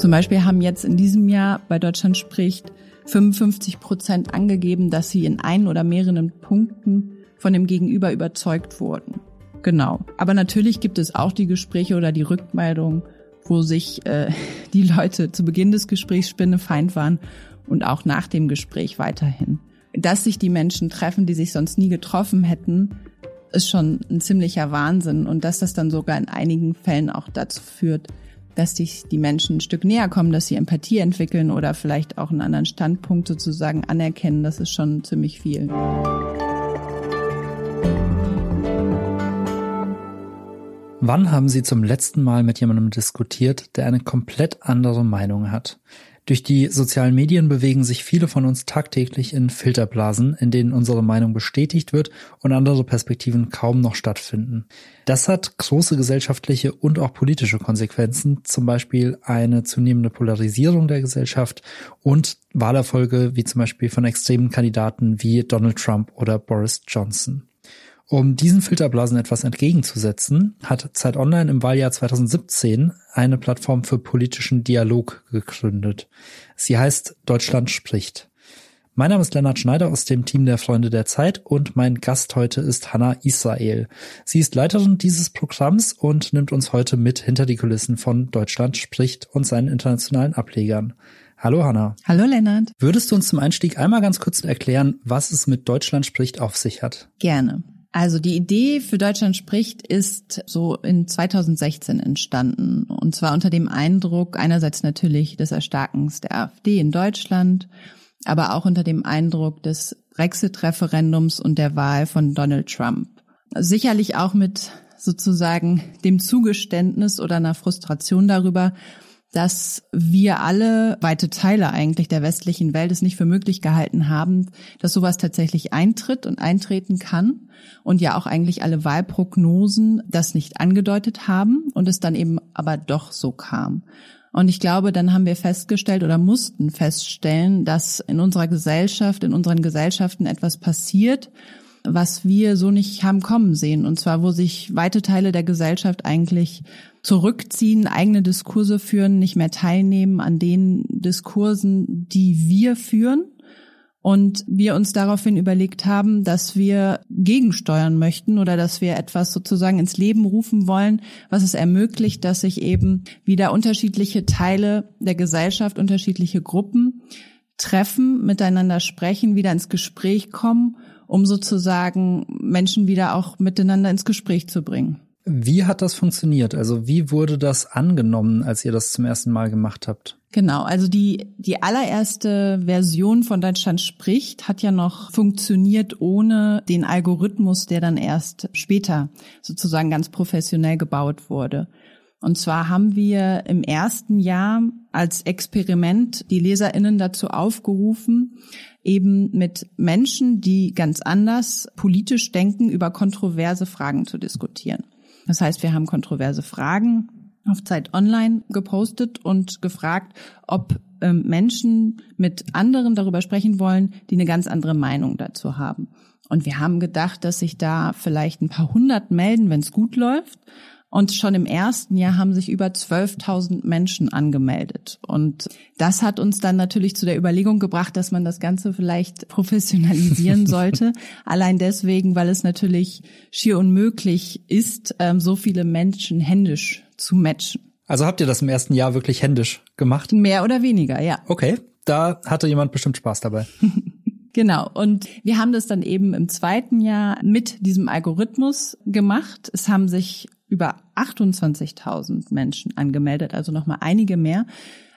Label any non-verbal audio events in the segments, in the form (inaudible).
Zum Beispiel haben jetzt in diesem Jahr bei Deutschland spricht 55 Prozent angegeben, dass sie in ein oder mehreren Punkten von dem Gegenüber überzeugt wurden. Genau. Aber natürlich gibt es auch die Gespräche oder die Rückmeldung, wo sich äh, (laughs) die Leute zu Beginn des Gesprächs spinnefeind waren und auch nach dem Gespräch weiterhin. Dass sich die Menschen treffen, die sich sonst nie getroffen hätten, ist schon ein ziemlicher Wahnsinn und dass das dann sogar in einigen Fällen auch dazu führt, dass sich die Menschen ein Stück näher kommen, dass sie Empathie entwickeln oder vielleicht auch einen anderen Standpunkt sozusagen anerkennen, das ist schon ziemlich viel. Wann haben Sie zum letzten Mal mit jemandem diskutiert, der eine komplett andere Meinung hat? Durch die sozialen Medien bewegen sich viele von uns tagtäglich in Filterblasen, in denen unsere Meinung bestätigt wird und andere Perspektiven kaum noch stattfinden. Das hat große gesellschaftliche und auch politische Konsequenzen, zum Beispiel eine zunehmende Polarisierung der Gesellschaft und Wahlerfolge wie zum Beispiel von extremen Kandidaten wie Donald Trump oder Boris Johnson. Um diesen Filterblasen etwas entgegenzusetzen, hat Zeit Online im Wahljahr 2017 eine Plattform für politischen Dialog gegründet. Sie heißt Deutschland spricht. Mein Name ist Lennart Schneider aus dem Team der Freunde der Zeit und mein Gast heute ist Hanna Israel. Sie ist Leiterin dieses Programms und nimmt uns heute mit hinter die Kulissen von Deutschland spricht und seinen internationalen Ablegern. Hallo Hanna. Hallo Lennart. Würdest du uns zum Einstieg einmal ganz kurz erklären, was es mit Deutschland spricht auf sich hat? Gerne. Also die Idee für Deutschland spricht ist so in 2016 entstanden. Und zwar unter dem Eindruck einerseits natürlich des Erstarkens der AfD in Deutschland, aber auch unter dem Eindruck des Brexit-Referendums und der Wahl von Donald Trump. Sicherlich auch mit sozusagen dem Zugeständnis oder einer Frustration darüber, dass wir alle, weite Teile eigentlich der westlichen Welt, es nicht für möglich gehalten haben, dass sowas tatsächlich eintritt und eintreten kann und ja auch eigentlich alle Wahlprognosen das nicht angedeutet haben und es dann eben aber doch so kam. Und ich glaube, dann haben wir festgestellt oder mussten feststellen, dass in unserer Gesellschaft, in unseren Gesellschaften etwas passiert, was wir so nicht haben kommen sehen. Und zwar, wo sich weite Teile der Gesellschaft eigentlich zurückziehen, eigene Diskurse führen, nicht mehr teilnehmen an den Diskursen, die wir führen. Und wir uns daraufhin überlegt haben, dass wir gegensteuern möchten oder dass wir etwas sozusagen ins Leben rufen wollen, was es ermöglicht, dass sich eben wieder unterschiedliche Teile der Gesellschaft, unterschiedliche Gruppen treffen, miteinander sprechen, wieder ins Gespräch kommen, um sozusagen Menschen wieder auch miteinander ins Gespräch zu bringen. Wie hat das funktioniert? Also wie wurde das angenommen, als ihr das zum ersten Mal gemacht habt? Genau, also die, die allererste Version von Deutschland spricht hat ja noch funktioniert ohne den Algorithmus, der dann erst später sozusagen ganz professionell gebaut wurde. Und zwar haben wir im ersten Jahr als Experiment die Leserinnen dazu aufgerufen, eben mit Menschen, die ganz anders politisch denken, über kontroverse Fragen zu diskutieren. Das heißt, wir haben kontroverse Fragen auf Zeit Online gepostet und gefragt, ob ähm, Menschen mit anderen darüber sprechen wollen, die eine ganz andere Meinung dazu haben. Und wir haben gedacht, dass sich da vielleicht ein paar hundert melden, wenn es gut läuft. Und schon im ersten Jahr haben sich über 12.000 Menschen angemeldet. Und das hat uns dann natürlich zu der Überlegung gebracht, dass man das Ganze vielleicht professionalisieren (laughs) sollte. Allein deswegen, weil es natürlich schier unmöglich ist, ähm, so viele Menschen händisch zu matchen. Also habt ihr das im ersten Jahr wirklich händisch gemacht? Mehr oder weniger, ja. Okay, da hatte jemand bestimmt Spaß dabei. (laughs) Genau. Und wir haben das dann eben im zweiten Jahr mit diesem Algorithmus gemacht. Es haben sich über 28.000 Menschen angemeldet, also nochmal einige mehr.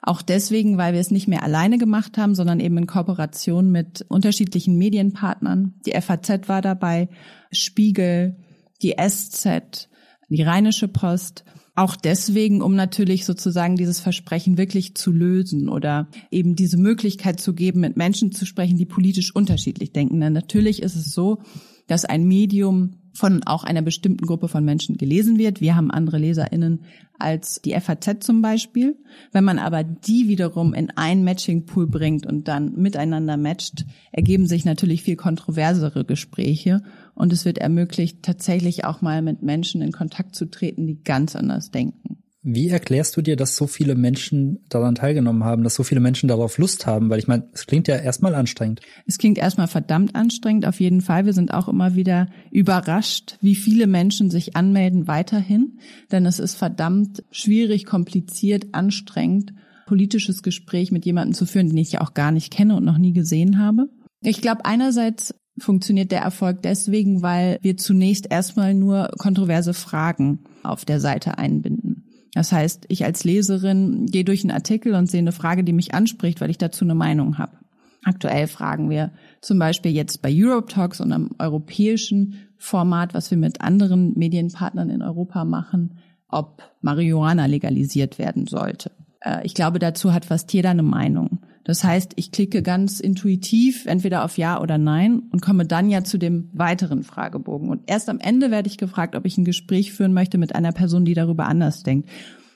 Auch deswegen, weil wir es nicht mehr alleine gemacht haben, sondern eben in Kooperation mit unterschiedlichen Medienpartnern. Die FAZ war dabei, Spiegel, die SZ, die Rheinische Post. Auch deswegen, um natürlich sozusagen dieses Versprechen wirklich zu lösen oder eben diese Möglichkeit zu geben, mit Menschen zu sprechen, die politisch unterschiedlich denken. Denn natürlich ist es so, dass ein Medium von auch einer bestimmten Gruppe von Menschen gelesen wird. Wir haben andere LeserInnen als die FAZ zum Beispiel. Wenn man aber die wiederum in ein Matching-Pool bringt und dann miteinander matcht, ergeben sich natürlich viel kontroversere Gespräche und es wird ermöglicht, tatsächlich auch mal mit Menschen in Kontakt zu treten, die ganz anders denken. Wie erklärst du dir, dass so viele Menschen daran teilgenommen haben, dass so viele Menschen darauf Lust haben? Weil ich meine, es klingt ja erstmal anstrengend. Es klingt erstmal verdammt anstrengend, auf jeden Fall. Wir sind auch immer wieder überrascht, wie viele Menschen sich anmelden weiterhin. Denn es ist verdammt schwierig, kompliziert, anstrengend, politisches Gespräch mit jemandem zu führen, den ich ja auch gar nicht kenne und noch nie gesehen habe. Ich glaube, einerseits funktioniert der Erfolg deswegen, weil wir zunächst erstmal nur kontroverse Fragen auf der Seite einbinden. Das heißt, ich als Leserin gehe durch einen Artikel und sehe eine Frage, die mich anspricht, weil ich dazu eine Meinung habe. Aktuell fragen wir zum Beispiel jetzt bei Europe Talks und am europäischen Format, was wir mit anderen Medienpartnern in Europa machen, ob Marihuana legalisiert werden sollte. Äh, ich glaube, dazu hat fast jeder eine Meinung. Das heißt, ich klicke ganz intuitiv entweder auf Ja oder Nein und komme dann ja zu dem weiteren Fragebogen. Und erst am Ende werde ich gefragt, ob ich ein Gespräch führen möchte mit einer Person, die darüber anders denkt.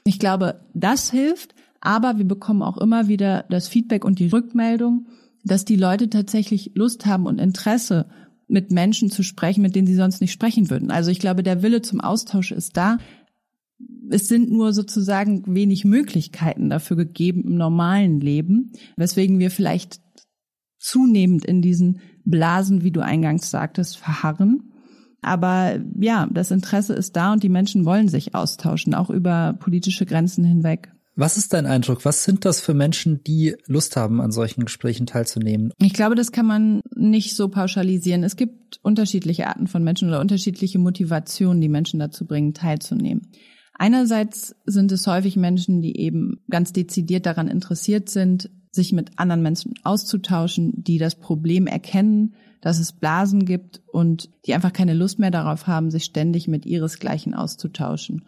Ich glaube, das hilft, aber wir bekommen auch immer wieder das Feedback und die Rückmeldung, dass die Leute tatsächlich Lust haben und Interesse, mit Menschen zu sprechen, mit denen sie sonst nicht sprechen würden. Also ich glaube, der Wille zum Austausch ist da es sind nur sozusagen wenig Möglichkeiten dafür gegeben im normalen Leben, weswegen wir vielleicht zunehmend in diesen Blasen, wie du eingangs sagtest, verharren. Aber ja, das Interesse ist da und die Menschen wollen sich austauschen, auch über politische Grenzen hinweg. Was ist dein Eindruck? Was sind das für Menschen, die Lust haben, an solchen Gesprächen teilzunehmen? Ich glaube, das kann man nicht so pauschalisieren. Es gibt unterschiedliche Arten von Menschen oder unterschiedliche Motivationen, die Menschen dazu bringen, teilzunehmen. Einerseits sind es häufig Menschen, die eben ganz dezidiert daran interessiert sind, sich mit anderen Menschen auszutauschen, die das Problem erkennen, dass es Blasen gibt und die einfach keine Lust mehr darauf haben, sich ständig mit ihresgleichen auszutauschen.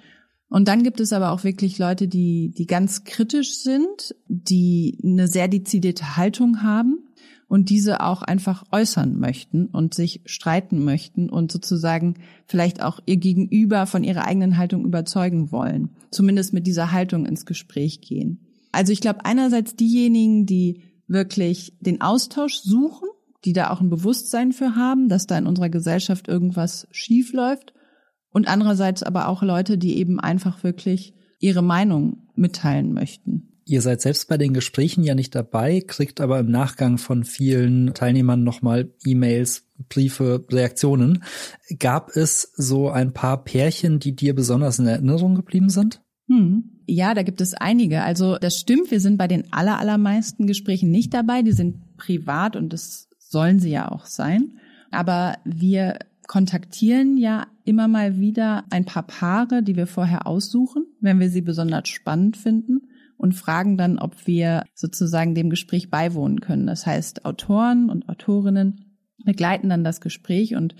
Und dann gibt es aber auch wirklich Leute, die, die ganz kritisch sind, die eine sehr dezidierte Haltung haben und diese auch einfach äußern möchten und sich streiten möchten und sozusagen vielleicht auch ihr Gegenüber von ihrer eigenen Haltung überzeugen wollen. Zumindest mit dieser Haltung ins Gespräch gehen. Also ich glaube einerseits diejenigen, die wirklich den Austausch suchen, die da auch ein Bewusstsein für haben, dass da in unserer Gesellschaft irgendwas schief läuft und andererseits aber auch Leute, die eben einfach wirklich ihre Meinung mitteilen möchten. Ihr seid selbst bei den Gesprächen ja nicht dabei, kriegt aber im Nachgang von vielen Teilnehmern nochmal E-Mails, Briefe, Reaktionen. Gab es so ein paar Pärchen, die dir besonders in Erinnerung geblieben sind? Hm. Ja, da gibt es einige. Also das stimmt, wir sind bei den aller, allermeisten Gesprächen nicht dabei. Die sind privat und das sollen sie ja auch sein. Aber wir kontaktieren ja immer mal wieder ein paar Paare, die wir vorher aussuchen, wenn wir sie besonders spannend finden und fragen dann, ob wir sozusagen dem Gespräch beiwohnen können. Das heißt, Autoren und Autorinnen begleiten dann das Gespräch und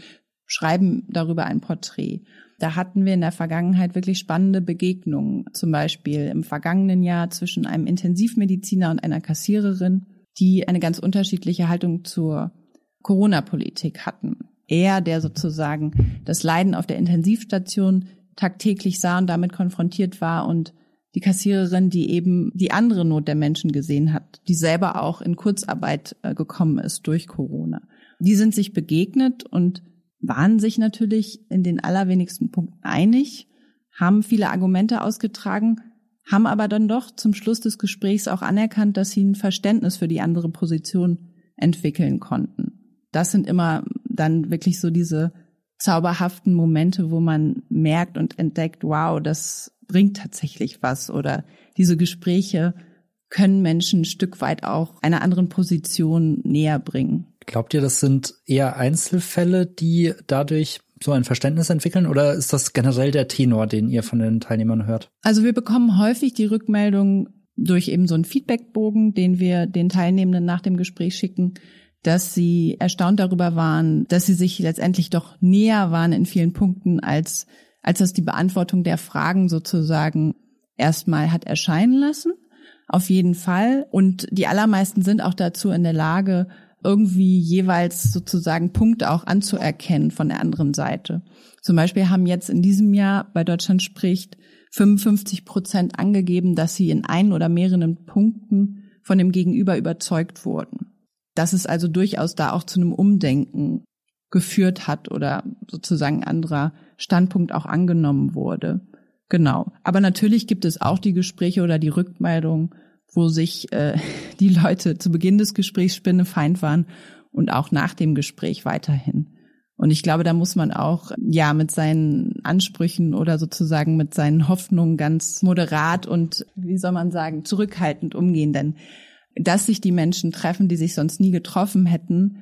schreiben darüber ein Porträt. Da hatten wir in der Vergangenheit wirklich spannende Begegnungen. Zum Beispiel im vergangenen Jahr zwischen einem Intensivmediziner und einer Kassiererin, die eine ganz unterschiedliche Haltung zur Corona-Politik hatten. Er, der sozusagen das Leiden auf der Intensivstation tagtäglich sah und damit konfrontiert war und die Kassiererin, die eben die andere Not der Menschen gesehen hat, die selber auch in Kurzarbeit äh, gekommen ist durch Corona. Die sind sich begegnet und waren sich natürlich in den allerwenigsten Punkten einig, haben viele Argumente ausgetragen, haben aber dann doch zum Schluss des Gesprächs auch anerkannt, dass sie ein Verständnis für die andere Position entwickeln konnten. Das sind immer dann wirklich so diese zauberhaften Momente, wo man merkt und entdeckt, wow, das bringt tatsächlich was oder diese Gespräche können Menschen ein Stück weit auch einer anderen Position näher bringen. Glaubt ihr, das sind eher Einzelfälle, die dadurch so ein Verständnis entwickeln oder ist das generell der Tenor, den ihr von den Teilnehmern hört? Also wir bekommen häufig die Rückmeldung durch eben so einen Feedbackbogen, den wir den Teilnehmenden nach dem Gespräch schicken, dass sie erstaunt darüber waren, dass sie sich letztendlich doch näher waren in vielen Punkten, als als das die Beantwortung der Fragen sozusagen erstmal hat erscheinen lassen. Auf jeden Fall. Und die allermeisten sind auch dazu in der Lage, irgendwie jeweils sozusagen Punkte auch anzuerkennen von der anderen Seite. Zum Beispiel haben jetzt in diesem Jahr bei Deutschland spricht 55 Prozent angegeben, dass sie in ein oder mehreren Punkten von dem Gegenüber überzeugt wurden. Dass es also durchaus da auch zu einem Umdenken geführt hat oder sozusagen anderer Standpunkt auch angenommen wurde. Genau. Aber natürlich gibt es auch die Gespräche oder die Rückmeldungen, wo sich äh, (laughs) die Leute zu Beginn des Gesprächs spinnefeind waren und auch nach dem Gespräch weiterhin. Und ich glaube, da muss man auch, ja, mit seinen Ansprüchen oder sozusagen mit seinen Hoffnungen ganz moderat und, wie soll man sagen, zurückhaltend umgehen. Denn dass sich die Menschen treffen, die sich sonst nie getroffen hätten,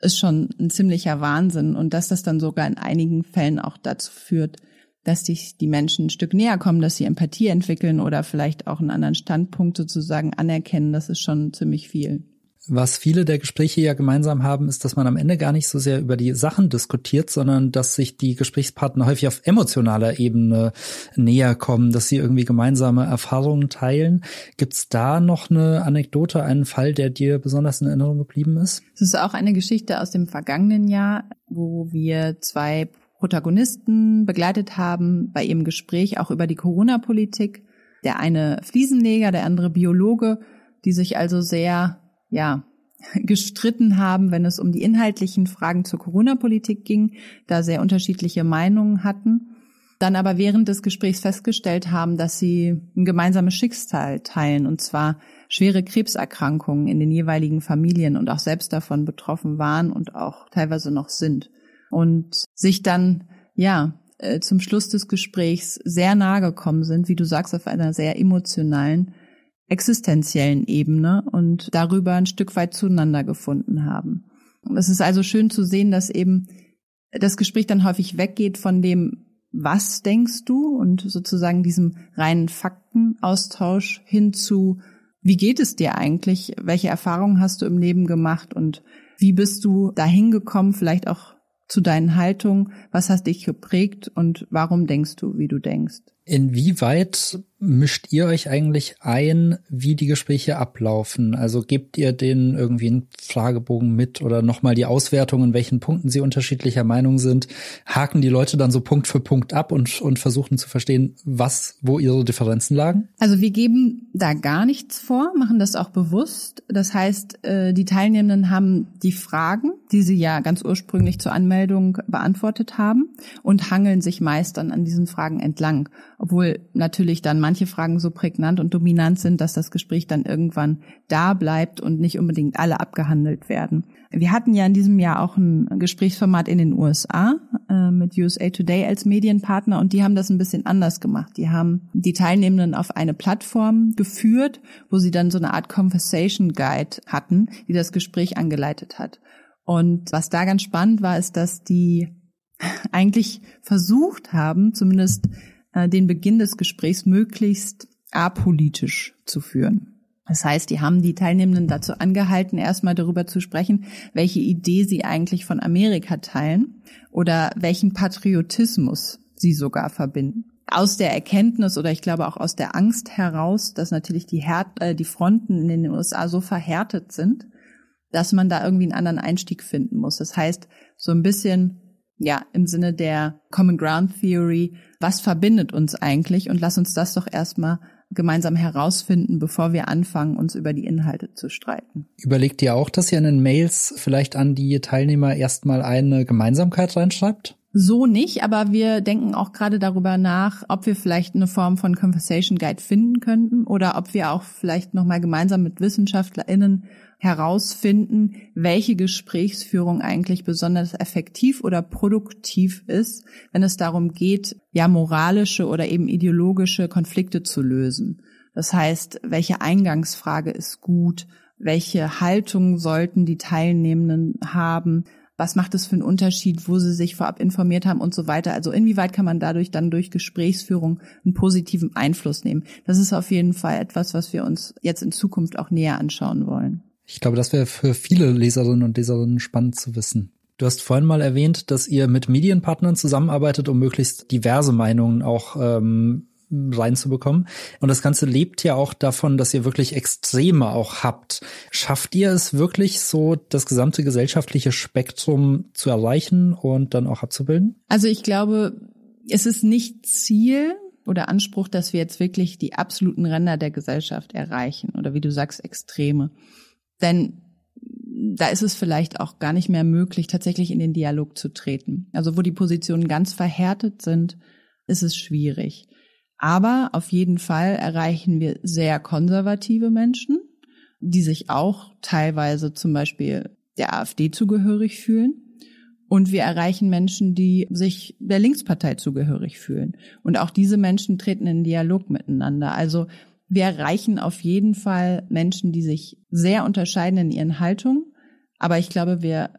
ist schon ein ziemlicher Wahnsinn. Und dass das dann sogar in einigen Fällen auch dazu führt, dass sich die Menschen ein Stück näher kommen, dass sie Empathie entwickeln oder vielleicht auch einen anderen Standpunkt sozusagen anerkennen, das ist schon ziemlich viel. Was viele der Gespräche ja gemeinsam haben, ist, dass man am Ende gar nicht so sehr über die Sachen diskutiert, sondern dass sich die Gesprächspartner häufig auf emotionaler Ebene näher kommen, dass sie irgendwie gemeinsame Erfahrungen teilen. Gibt's da noch eine Anekdote, einen Fall, der dir besonders in Erinnerung geblieben ist? Es ist auch eine Geschichte aus dem vergangenen Jahr, wo wir zwei Protagonisten begleitet haben bei ihrem Gespräch auch über die Corona-Politik. Der eine Fliesenleger, der andere Biologe, die sich also sehr ja, (laughs) gestritten haben, wenn es um die inhaltlichen Fragen zur Corona-Politik ging, da sehr unterschiedliche Meinungen hatten, dann aber während des Gesprächs festgestellt haben, dass sie ein gemeinsames Schicksal teilen, und zwar schwere Krebserkrankungen in den jeweiligen Familien und auch selbst davon betroffen waren und auch teilweise noch sind. Und sich dann, ja, äh, zum Schluss des Gesprächs sehr nahe gekommen sind, wie du sagst, auf einer sehr emotionalen existenziellen Ebene und darüber ein Stück weit zueinander gefunden haben. Es ist also schön zu sehen, dass eben das Gespräch dann häufig weggeht von dem, was denkst du und sozusagen diesem reinen Faktenaustausch hin zu, wie geht es dir eigentlich? Welche Erfahrungen hast du im Leben gemacht und wie bist du dahin gekommen, vielleicht auch zu deinen Haltungen? Was hast dich geprägt und warum denkst du, wie du denkst? Inwieweit mischt ihr euch eigentlich ein, wie die Gespräche ablaufen? Also gebt ihr denen irgendwie einen Fragebogen mit oder nochmal die Auswertung, in welchen Punkten sie unterschiedlicher Meinung sind? Haken die Leute dann so Punkt für Punkt ab und, und versuchen zu verstehen, was, wo ihre Differenzen lagen? Also wir geben da gar nichts vor, machen das auch bewusst. Das heißt, äh, die Teilnehmenden haben die Fragen, die sie ja ganz ursprünglich zur Anmeldung beantwortet haben und hangeln sich meist dann an diesen Fragen entlang, obwohl natürlich dann manche Fragen so prägnant und dominant sind, dass das Gespräch dann irgendwann da bleibt und nicht unbedingt alle abgehandelt werden. Wir hatten ja in diesem Jahr auch ein Gesprächsformat in den USA äh, mit USA Today als Medienpartner und die haben das ein bisschen anders gemacht. Die haben die Teilnehmenden auf eine Plattform geführt, wo sie dann so eine Art Conversation Guide hatten, die das Gespräch angeleitet hat. Und was da ganz spannend war, ist, dass die (laughs) eigentlich versucht haben, zumindest äh, den Beginn des Gesprächs möglichst apolitisch zu führen. Das heißt, die haben die Teilnehmenden dazu angehalten, erstmal darüber zu sprechen, welche Idee sie eigentlich von Amerika teilen oder welchen Patriotismus sie sogar verbinden. Aus der Erkenntnis oder ich glaube auch aus der Angst heraus, dass natürlich die, Her äh, die Fronten in den USA so verhärtet sind, dass man da irgendwie einen anderen Einstieg finden muss. Das heißt, so ein bisschen ja, im Sinne der Common Ground Theory, was verbindet uns eigentlich und lass uns das doch erstmal gemeinsam herausfinden, bevor wir anfangen, uns über die Inhalte zu streiten. Überlegt ihr auch, dass ihr in den Mails vielleicht an die Teilnehmer erstmal eine Gemeinsamkeit reinschreibt? So nicht, aber wir denken auch gerade darüber nach, ob wir vielleicht eine Form von Conversation Guide finden könnten oder ob wir auch vielleicht nochmal gemeinsam mit WissenschaftlerInnen herausfinden, welche Gesprächsführung eigentlich besonders effektiv oder produktiv ist, wenn es darum geht, ja moralische oder eben ideologische Konflikte zu lösen. Das heißt, welche Eingangsfrage ist gut, welche Haltung sollten die Teilnehmenden haben, was macht es für einen Unterschied, wo sie sich vorab informiert haben und so weiter. Also inwieweit kann man dadurch dann durch Gesprächsführung einen positiven Einfluss nehmen. Das ist auf jeden Fall etwas, was wir uns jetzt in Zukunft auch näher anschauen wollen. Ich glaube, das wäre für viele Leserinnen und Leserinnen spannend zu wissen. Du hast vorhin mal erwähnt, dass ihr mit Medienpartnern zusammenarbeitet, um möglichst diverse Meinungen auch ähm, reinzubekommen. Und das Ganze lebt ja auch davon, dass ihr wirklich Extreme auch habt. Schafft ihr es wirklich so, das gesamte gesellschaftliche Spektrum zu erreichen und dann auch abzubilden? Also ich glaube, es ist nicht Ziel oder Anspruch, dass wir jetzt wirklich die absoluten Ränder der Gesellschaft erreichen oder wie du sagst, Extreme. Denn da ist es vielleicht auch gar nicht mehr möglich, tatsächlich in den Dialog zu treten. Also wo die Positionen ganz verhärtet sind, ist es schwierig. Aber auf jeden Fall erreichen wir sehr konservative Menschen, die sich auch teilweise zum Beispiel der AfD zugehörig fühlen. Und wir erreichen Menschen, die sich der Linkspartei zugehörig fühlen. Und auch diese Menschen treten in Dialog miteinander. Also wir erreichen auf jeden Fall Menschen, die sich sehr unterscheiden in ihren Haltungen. Aber ich glaube, wir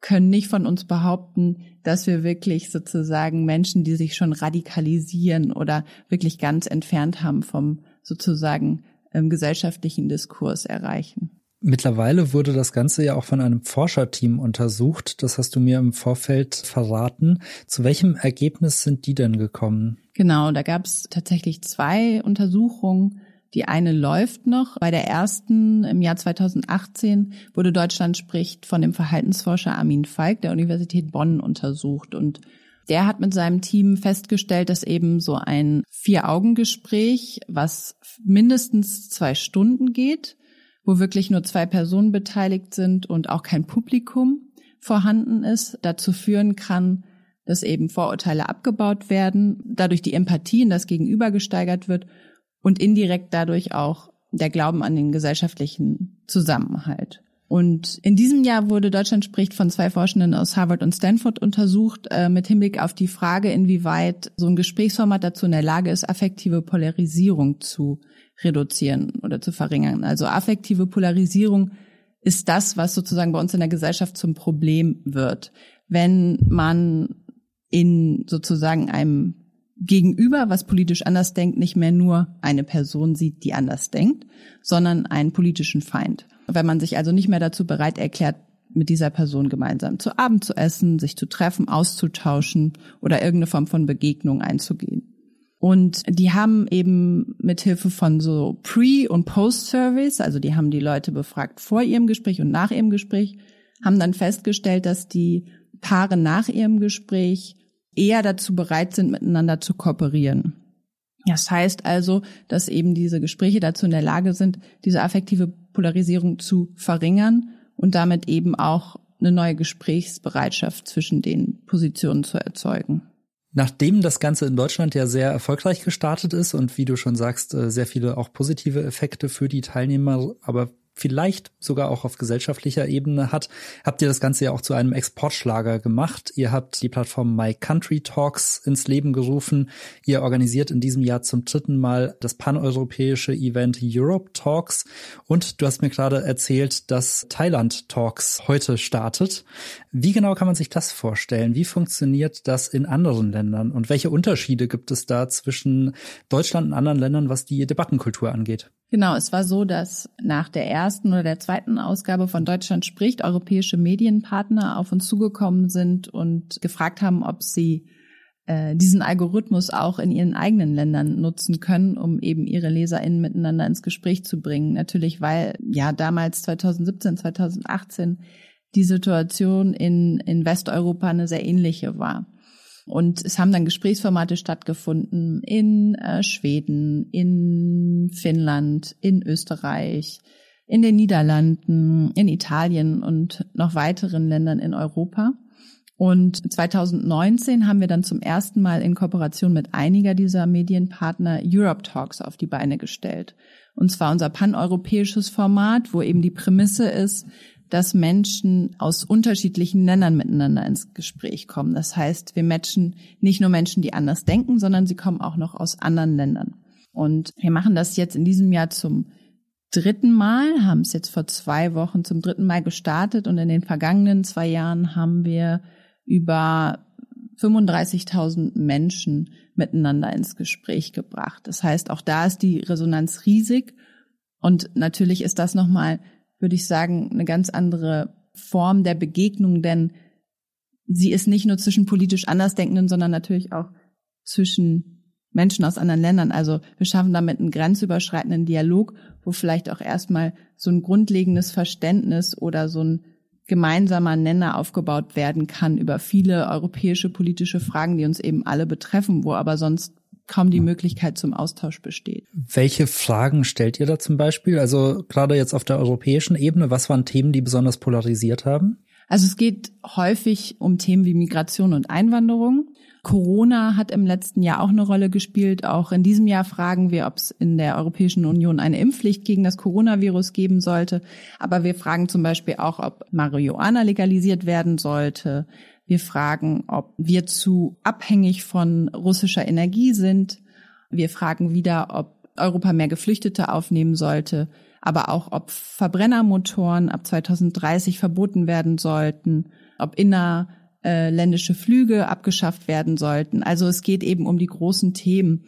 können nicht von uns behaupten, dass wir wirklich sozusagen Menschen, die sich schon radikalisieren oder wirklich ganz entfernt haben vom sozusagen ähm, gesellschaftlichen Diskurs erreichen. Mittlerweile wurde das Ganze ja auch von einem Forscherteam untersucht. Das hast du mir im Vorfeld verraten. Zu welchem Ergebnis sind die denn gekommen? Genau, da gab es tatsächlich zwei Untersuchungen. Die eine läuft noch. Bei der ersten im Jahr 2018 wurde Deutschland spricht von dem Verhaltensforscher Armin Falk der Universität Bonn untersucht und der hat mit seinem Team festgestellt, dass eben so ein Vier-Augen-Gespräch, was mindestens zwei Stunden geht, wo wirklich nur zwei Personen beteiligt sind und auch kein Publikum vorhanden ist, dazu führen kann, dass eben Vorurteile abgebaut werden, dadurch die Empathie in das Gegenüber gesteigert wird und indirekt dadurch auch der Glauben an den gesellschaftlichen Zusammenhalt. Und in diesem Jahr wurde Deutschland spricht von zwei Forschenden aus Harvard und Stanford untersucht, äh, mit Hinblick auf die Frage, inwieweit so ein Gesprächsformat dazu in der Lage ist, affektive Polarisierung zu reduzieren oder zu verringern. Also affektive Polarisierung ist das, was sozusagen bei uns in der Gesellschaft zum Problem wird. Wenn man in sozusagen einem Gegenüber, was politisch anders denkt, nicht mehr nur eine Person sieht, die anders denkt, sondern einen politischen Feind. Wenn man sich also nicht mehr dazu bereit erklärt, mit dieser Person gemeinsam zu Abend zu essen, sich zu treffen, auszutauschen oder irgendeine Form von Begegnung einzugehen. Und die haben eben mit Hilfe von so Pre- und Post-Surveys, also die haben die Leute befragt vor ihrem Gespräch und nach ihrem Gespräch, haben dann festgestellt, dass die Paare nach ihrem Gespräch eher dazu bereit sind, miteinander zu kooperieren. Das heißt also, dass eben diese Gespräche dazu in der Lage sind, diese affektive Polarisierung zu verringern und damit eben auch eine neue Gesprächsbereitschaft zwischen den Positionen zu erzeugen. Nachdem das Ganze in Deutschland ja sehr erfolgreich gestartet ist und wie du schon sagst, äh, sehr viele auch positive Effekte für die Teilnehmer, aber vielleicht sogar auch auf gesellschaftlicher Ebene hat, habt ihr das Ganze ja auch zu einem Exportschlager gemacht. Ihr habt die Plattform My Country Talks ins Leben gerufen. Ihr organisiert in diesem Jahr zum dritten Mal das paneuropäische Event Europe Talks. Und du hast mir gerade erzählt, dass Thailand Talks heute startet. Wie genau kann man sich das vorstellen? Wie funktioniert das in anderen Ländern? Und welche Unterschiede gibt es da zwischen Deutschland und anderen Ländern, was die Debattenkultur angeht? Genau, es war so, dass nach der ersten oder der zweiten Ausgabe von Deutschland spricht europäische Medienpartner auf uns zugekommen sind und gefragt haben, ob sie äh, diesen Algorithmus auch in ihren eigenen Ländern nutzen können, um eben ihre LeserInnen miteinander ins Gespräch zu bringen. Natürlich, weil ja damals 2017, 2018 die Situation in, in Westeuropa eine sehr ähnliche war. Und es haben dann Gesprächsformate stattgefunden in äh, Schweden, in Finnland, in Österreich, in den Niederlanden, in Italien und noch weiteren Ländern in Europa. Und 2019 haben wir dann zum ersten Mal in Kooperation mit einiger dieser Medienpartner Europe Talks auf die Beine gestellt. Und zwar unser paneuropäisches Format, wo eben die Prämisse ist, dass Menschen aus unterschiedlichen Ländern miteinander ins Gespräch kommen. Das heißt, wir matchen nicht nur Menschen, die anders denken, sondern sie kommen auch noch aus anderen Ländern. Und wir machen das jetzt in diesem Jahr zum dritten Mal, haben es jetzt vor zwei Wochen zum dritten Mal gestartet und in den vergangenen zwei Jahren haben wir über 35.000 Menschen miteinander ins Gespräch gebracht. Das heißt, auch da ist die Resonanz riesig und natürlich ist das nochmal würde ich sagen, eine ganz andere Form der Begegnung, denn sie ist nicht nur zwischen politisch Andersdenkenden, sondern natürlich auch zwischen Menschen aus anderen Ländern. Also wir schaffen damit einen grenzüberschreitenden Dialog, wo vielleicht auch erstmal so ein grundlegendes Verständnis oder so ein gemeinsamer Nenner aufgebaut werden kann über viele europäische politische Fragen, die uns eben alle betreffen, wo aber sonst kaum die Möglichkeit zum Austausch besteht. Welche Fragen stellt ihr da zum Beispiel? Also gerade jetzt auf der europäischen Ebene, was waren Themen, die besonders polarisiert haben? Also es geht häufig um Themen wie Migration und Einwanderung. Corona hat im letzten Jahr auch eine Rolle gespielt. Auch in diesem Jahr fragen wir, ob es in der Europäischen Union eine Impfpflicht gegen das Coronavirus geben sollte. Aber wir fragen zum Beispiel auch, ob Marihuana legalisiert werden sollte. Wir fragen, ob wir zu abhängig von russischer Energie sind. Wir fragen wieder, ob Europa mehr Geflüchtete aufnehmen sollte, aber auch, ob Verbrennermotoren ab 2030 verboten werden sollten, ob innerländische Flüge abgeschafft werden sollten. Also es geht eben um die großen Themen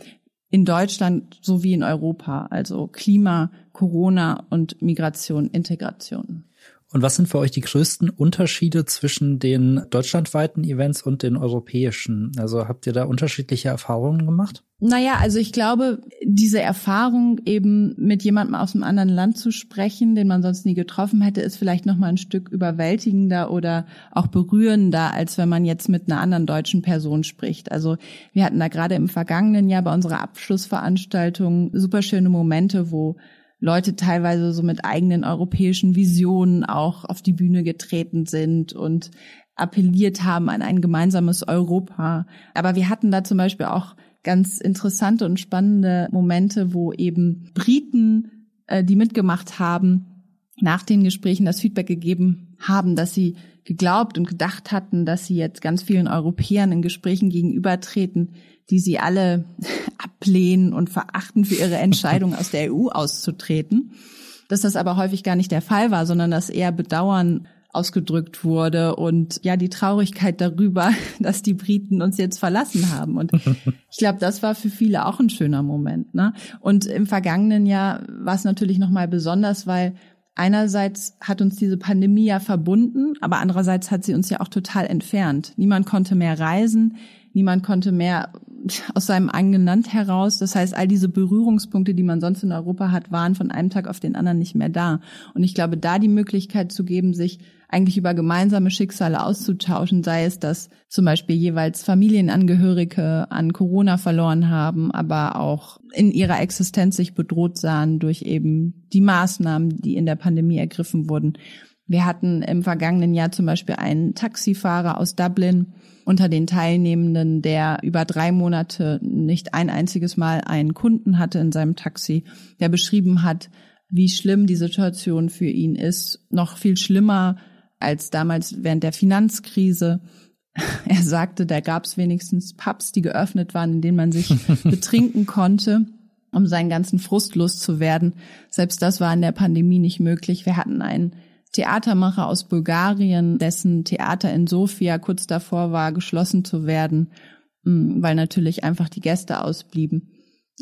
in Deutschland sowie in Europa, also Klima, Corona und Migration, Integration. Und was sind für euch die größten Unterschiede zwischen den deutschlandweiten Events und den europäischen? Also habt ihr da unterschiedliche Erfahrungen gemacht? Naja, also ich glaube, diese Erfahrung eben mit jemandem aus einem anderen Land zu sprechen, den man sonst nie getroffen hätte, ist vielleicht noch mal ein Stück überwältigender oder auch berührender, als wenn man jetzt mit einer anderen deutschen Person spricht. Also wir hatten da gerade im vergangenen Jahr bei unserer Abschlussveranstaltung super schöne Momente, wo Leute teilweise so mit eigenen europäischen Visionen auch auf die Bühne getreten sind und appelliert haben an ein gemeinsames Europa. Aber wir hatten da zum Beispiel auch ganz interessante und spannende Momente, wo eben Briten, äh, die mitgemacht haben, nach den Gesprächen das Feedback gegeben haben, dass sie geglaubt und gedacht hatten, dass sie jetzt ganz vielen Europäern in Gesprächen gegenübertreten, die sie alle (laughs) ablehnen und verachten für ihre Entscheidung, aus der EU auszutreten. Dass das aber häufig gar nicht der Fall war, sondern dass eher Bedauern ausgedrückt wurde und ja die Traurigkeit darüber, (laughs) dass die Briten uns jetzt verlassen haben. Und (laughs) ich glaube, das war für viele auch ein schöner Moment. Ne? Und im vergangenen Jahr war es natürlich noch mal besonders, weil einerseits hat uns diese Pandemie ja verbunden, aber andererseits hat sie uns ja auch total entfernt. Niemand konnte mehr reisen, niemand konnte mehr aus seinem eigenen Land heraus. Das heißt, all diese Berührungspunkte, die man sonst in Europa hat, waren von einem Tag auf den anderen nicht mehr da. Und ich glaube, da die Möglichkeit zu geben, sich eigentlich über gemeinsame Schicksale auszutauschen, sei es, dass zum Beispiel jeweils Familienangehörige an Corona verloren haben, aber auch in ihrer Existenz sich bedroht sahen durch eben die Maßnahmen, die in der Pandemie ergriffen wurden. Wir hatten im vergangenen Jahr zum Beispiel einen Taxifahrer aus Dublin unter den Teilnehmenden, der über drei Monate nicht ein einziges Mal einen Kunden hatte in seinem Taxi, der beschrieben hat, wie schlimm die Situation für ihn ist. Noch viel schlimmer als damals während der Finanzkrise. (laughs) Er sagte, da gab es wenigstens Pubs, die geöffnet waren, in denen man sich (laughs) betrinken konnte, um seinen ganzen Frust loszuwerden. Selbst das war in der Pandemie nicht möglich. Wir hatten einen Theatermacher aus Bulgarien, dessen Theater in Sofia kurz davor war, geschlossen zu werden, mm, weil natürlich einfach die Gäste ausblieben.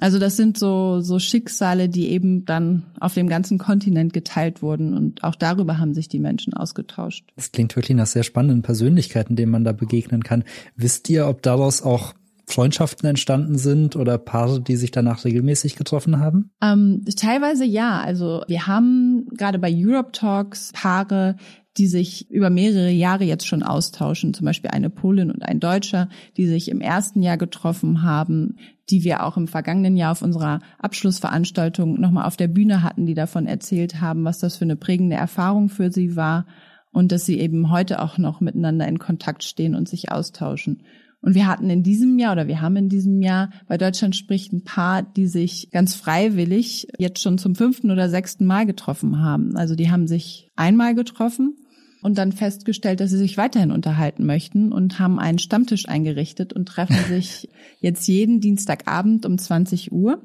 Also das sind so, so Schicksale, die eben dann auf dem ganzen Kontinent geteilt wurden und auch darüber haben sich die Menschen ausgetauscht. Das klingt wirklich nach sehr spannenden Persönlichkeiten, denen man da begegnen kann. Wisst ihr, ob daraus auch Freundschaften entstanden sind oder Paare, die sich danach regelmäßig getroffen haben? Ähm, teilweise ja. Also wir haben gerade bei Europe Talks Paare, die sich über mehrere Jahre jetzt schon austauschen. Zum Beispiel eine Polin und ein Deutscher, die sich im ersten Jahr getroffen haben, die wir auch im vergangenen Jahr auf unserer Abschlussveranstaltung nochmal auf der Bühne hatten, die davon erzählt haben, was das für eine prägende Erfahrung für sie war und dass sie eben heute auch noch miteinander in Kontakt stehen und sich austauschen. Und wir hatten in diesem Jahr oder wir haben in diesem Jahr bei Deutschland spricht ein paar, die sich ganz freiwillig jetzt schon zum fünften oder sechsten Mal getroffen haben. Also die haben sich einmal getroffen und dann festgestellt, dass sie sich weiterhin unterhalten möchten und haben einen Stammtisch eingerichtet und treffen (laughs) sich jetzt jeden Dienstagabend um 20 Uhr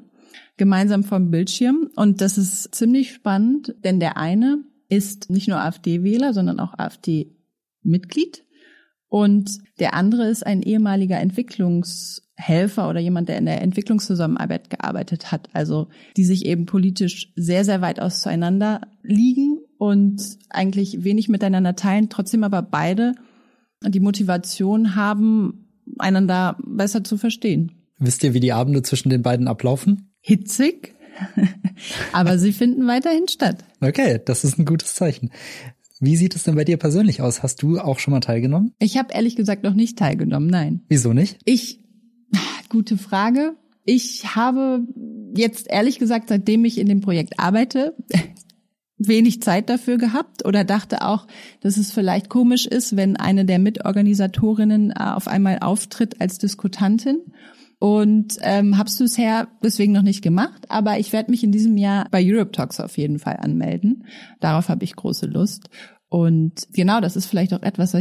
gemeinsam vom Bildschirm. Und das ist ziemlich spannend, denn der eine ist nicht nur AfD-Wähler, sondern auch AfD-Mitglied und der andere ist ein ehemaliger Entwicklungshelfer oder jemand, der in der Entwicklungszusammenarbeit gearbeitet hat. Also die sich eben politisch sehr, sehr weit auseinander liegen und eigentlich wenig miteinander teilen, trotzdem aber beide die Motivation haben, einander besser zu verstehen. Wisst ihr, wie die Abende zwischen den beiden ablaufen? Hitzig, (laughs) aber sie finden weiterhin statt. Okay, das ist ein gutes Zeichen. Wie sieht es denn bei dir persönlich aus? Hast du auch schon mal teilgenommen? Ich habe ehrlich gesagt noch nicht teilgenommen, nein. Wieso nicht? Ich, gute Frage. Ich habe jetzt ehrlich gesagt, seitdem ich in dem Projekt arbeite, (laughs) wenig Zeit dafür gehabt oder dachte auch, dass es vielleicht komisch ist, wenn eine der Mitorganisatorinnen äh, auf einmal auftritt als Diskutantin. Und ähm, habe es bisher deswegen noch nicht gemacht, aber ich werde mich in diesem Jahr bei Europe Talks auf jeden Fall anmelden. Darauf habe ich große Lust. Und genau, das ist vielleicht auch etwas,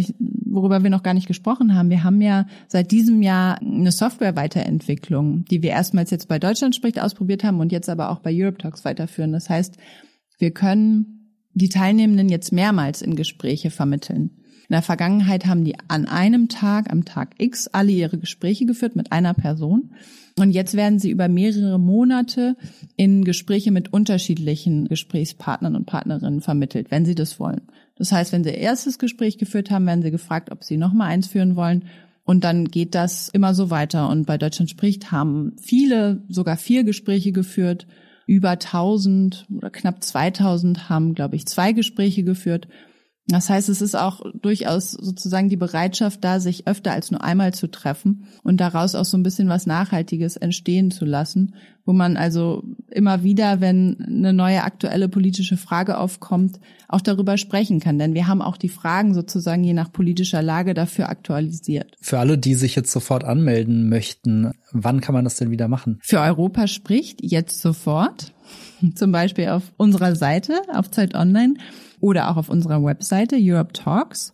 worüber wir noch gar nicht gesprochen haben. Wir haben ja seit diesem Jahr eine Software-Weiterentwicklung, die wir erstmals jetzt bei Deutschland spricht ausprobiert haben und jetzt aber auch bei Europe Talks weiterführen. Das heißt, wir können die Teilnehmenden jetzt mehrmals in Gespräche vermitteln. In der Vergangenheit haben die an einem Tag, am Tag X, alle ihre Gespräche geführt mit einer Person. Und jetzt werden sie über mehrere Monate in Gespräche mit unterschiedlichen Gesprächspartnern und Partnerinnen vermittelt, wenn sie das wollen. Das heißt, wenn sie erstes Gespräch geführt haben, werden sie gefragt, ob sie nochmal eins führen wollen. Und dann geht das immer so weiter. Und bei Deutschland spricht haben viele sogar vier Gespräche geführt. Über 1000 oder knapp 2000 haben, glaube ich, zwei Gespräche geführt. Das heißt, es ist auch durchaus sozusagen die Bereitschaft da, sich öfter als nur einmal zu treffen und daraus auch so ein bisschen was Nachhaltiges entstehen zu lassen, wo man also immer wieder, wenn eine neue aktuelle politische Frage aufkommt, auch darüber sprechen kann. Denn wir haben auch die Fragen sozusagen je nach politischer Lage dafür aktualisiert. Für alle, die sich jetzt sofort anmelden möchten, wann kann man das denn wieder machen? Für Europa spricht jetzt sofort, (laughs) zum Beispiel auf unserer Seite, auf Zeit Online oder auch auf unserer Webseite Europe Talks.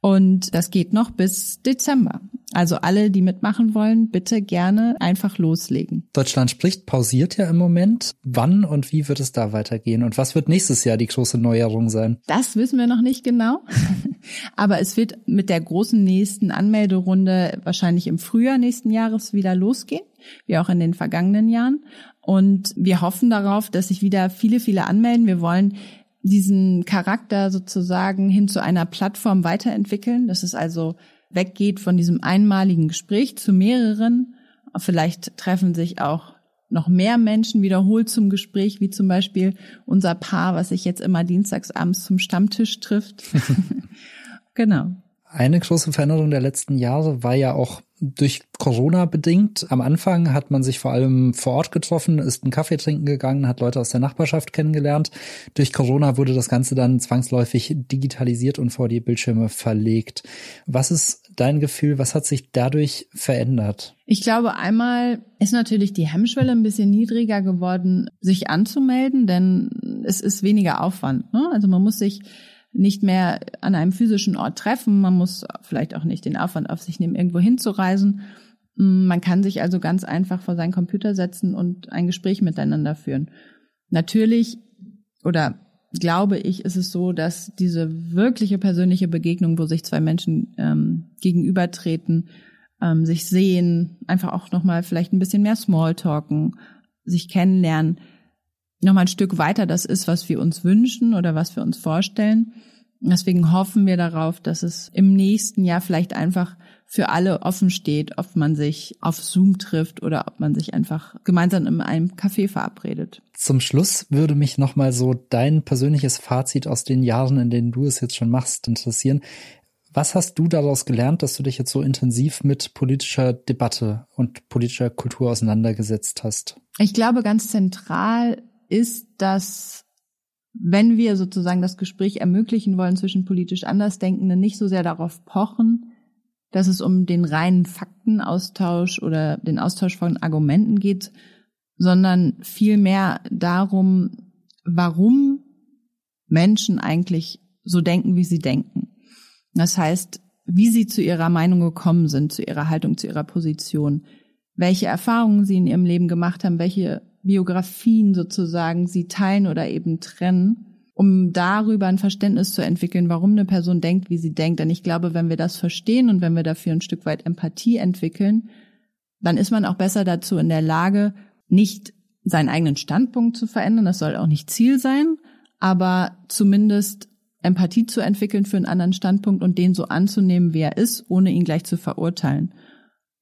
Und das geht noch bis Dezember. Also alle, die mitmachen wollen, bitte gerne einfach loslegen. Deutschland spricht pausiert ja im Moment. Wann und wie wird es da weitergehen? Und was wird nächstes Jahr die große Neuerung sein? Das wissen wir noch nicht genau. (laughs) Aber es wird mit der großen nächsten Anmelderunde wahrscheinlich im Frühjahr nächsten Jahres wieder losgehen, wie auch in den vergangenen Jahren. Und wir hoffen darauf, dass sich wieder viele, viele anmelden. Wir wollen diesen Charakter sozusagen hin zu einer Plattform weiterentwickeln, dass es also weggeht von diesem einmaligen Gespräch zu mehreren. Vielleicht treffen sich auch noch mehr Menschen wiederholt zum Gespräch, wie zum Beispiel unser Paar, was sich jetzt immer dienstagsabends zum Stammtisch trifft. (laughs) genau. Eine große Veränderung der letzten Jahre war ja auch durch Corona bedingt. Am Anfang hat man sich vor allem vor Ort getroffen, ist einen Kaffee trinken gegangen, hat Leute aus der Nachbarschaft kennengelernt. Durch Corona wurde das Ganze dann zwangsläufig digitalisiert und vor die Bildschirme verlegt. Was ist dein Gefühl? Was hat sich dadurch verändert? Ich glaube, einmal ist natürlich die Hemmschwelle ein bisschen niedriger geworden, sich anzumelden, denn es ist weniger Aufwand. Ne? Also man muss sich nicht mehr an einem physischen Ort treffen. Man muss vielleicht auch nicht den Aufwand auf sich nehmen, irgendwo hinzureisen. Mm, man kann sich also ganz einfach vor seinen Computer setzen und ein Gespräch miteinander führen. Natürlich oder glaube ich, ist es so, dass diese wirkliche persönliche Begegnung, wo sich zwei Menschen ähm, gegenübertreten, ähm, sich sehen, einfach auch nochmal vielleicht ein bisschen mehr Smalltalken, sich kennenlernen, nochmal ein Stück weiter das ist, was wir uns wünschen oder was wir uns vorstellen. Deswegen hoffen wir darauf, dass es im nächsten Jahr vielleicht einfach für alle offen steht, ob man sich auf Zoom trifft oder ob man sich einfach gemeinsam in einem Café verabredet. Zum Schluss würde mich nochmal so dein persönliches Fazit aus den Jahren, in denen du es jetzt schon machst, interessieren. Was hast du daraus gelernt, dass du dich jetzt so intensiv mit politischer Debatte und politischer Kultur auseinandergesetzt hast? Ich glaube, ganz zentral ist, dass wenn wir sozusagen das Gespräch ermöglichen wollen zwischen politisch Andersdenkenden, nicht so sehr darauf pochen, dass es um den reinen Faktenaustausch oder den Austausch von Argumenten geht, sondern vielmehr darum, warum Menschen eigentlich so denken, wie sie denken. Das heißt, wie sie zu ihrer Meinung gekommen sind, zu ihrer Haltung, zu ihrer Position, welche Erfahrungen sie in ihrem Leben gemacht haben, welche Biografien sozusagen sie teilen oder eben trennen, um darüber ein Verständnis zu entwickeln, warum eine Person denkt, wie sie denkt. Denn ich glaube, wenn wir das verstehen und wenn wir dafür ein Stück weit Empathie entwickeln, dann ist man auch besser dazu in der Lage, nicht seinen eigenen Standpunkt zu verändern. Das soll auch nicht Ziel sein, aber zumindest Empathie zu entwickeln für einen anderen Standpunkt und den so anzunehmen, wie er ist, ohne ihn gleich zu verurteilen.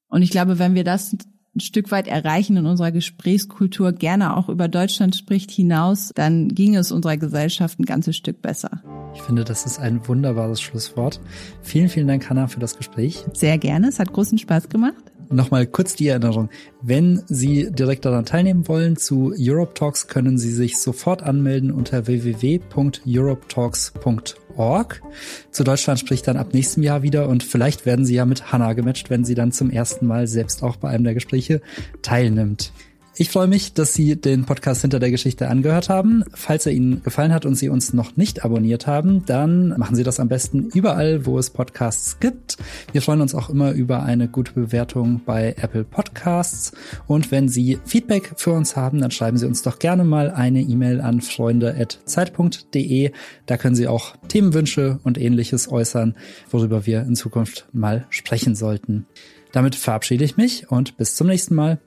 Und ich glaube, wenn wir das ein Stück weit erreichen in unserer Gesprächskultur, gerne auch über Deutschland spricht hinaus, dann ging es unserer Gesellschaft ein ganzes Stück besser. Ich finde, das ist ein wunderbares Schlusswort. Vielen, vielen Dank, Hanna, für das Gespräch. Sehr gerne. Es hat großen Spaß gemacht. Nochmal kurz die Erinnerung. Wenn Sie direkt daran teilnehmen wollen zu Europe Talks, können Sie sich sofort anmelden unter www.europetalks.org. Zu Deutschland spricht dann ab nächstem Jahr wieder und vielleicht werden Sie ja mit Hannah gematcht, wenn sie dann zum ersten Mal selbst auch bei einem der Gespräche teilnimmt. Ich freue mich, dass Sie den Podcast hinter der Geschichte angehört haben. Falls er Ihnen gefallen hat und Sie uns noch nicht abonniert haben, dann machen Sie das am besten überall, wo es Podcasts gibt. Wir freuen uns auch immer über eine gute Bewertung bei Apple Podcasts. Und wenn Sie Feedback für uns haben, dann schreiben Sie uns doch gerne mal eine E-Mail an freunde.zeit.de. Da können Sie auch Themenwünsche und ähnliches äußern, worüber wir in Zukunft mal sprechen sollten. Damit verabschiede ich mich und bis zum nächsten Mal.